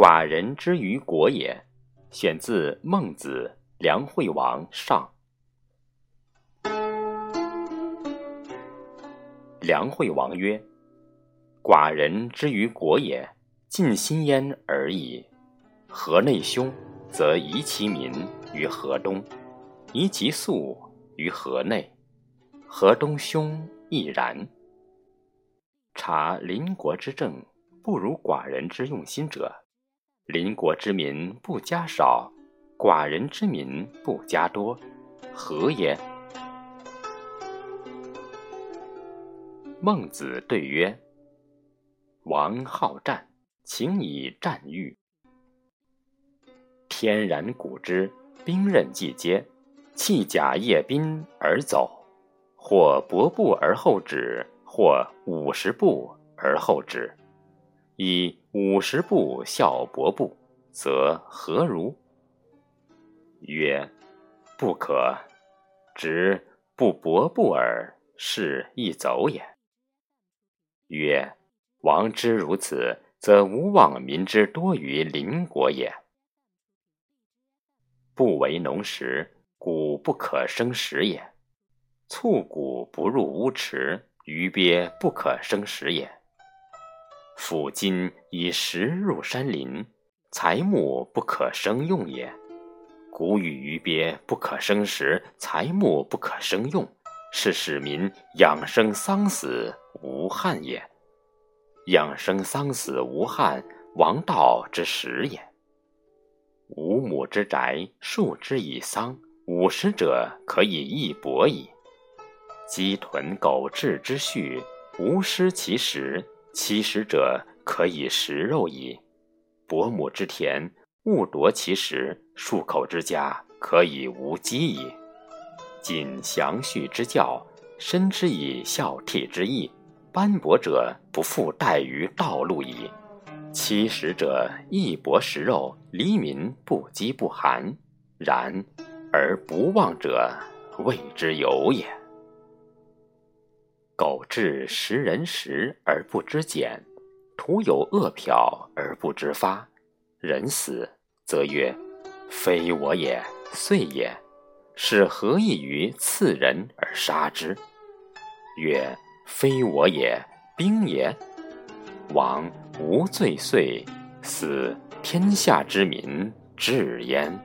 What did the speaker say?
寡人之于国也。选自《孟子·梁惠王上》。梁惠王曰：“寡人之于国也，尽心焉而已。河内凶，则移其民于河东，移其粟于河内。河东凶亦然。察邻国之政，不如寡人之用心者。”邻国之民不加少，寡人之民不加多，何也？孟子对曰：“王好战，请以战喻。天然古之，兵刃既接，弃甲曳兵而走，或薄步而后止，或五十步而后止。”以五十步笑踱步，则何如？曰：不可。直不踱步耳，是亦走也。曰：王之如此，则无望民之多于邻国也。不为农时，谷不可生食也；卒谷不入乌池，鱼鳖不可生食也。夫今以食入山林，财木不可生用也。古语于鳖不可生食，财木不可生用，是使民养生丧死无憾也。养生丧死无憾，王道之始也。五亩之宅，数之以桑，五十者可以一帛矣。鸡豚狗彘之畜，无失其食。其食者可以食肉矣，伯母之田勿夺其食，数口之家可以无饥矣。谨详序之教，深之以孝悌之义，斑驳者不复待于道路矣。其食者亦薄食肉，黎民不饥不寒。然而不忘者，谓之有也。苟至食人食而不知俭，徒有恶殍而不知发。人死，则曰：“非我也，遂也。”是何异于刺人而杀之？曰：“非我也，兵也。”王无罪遂，死天下之民至焉。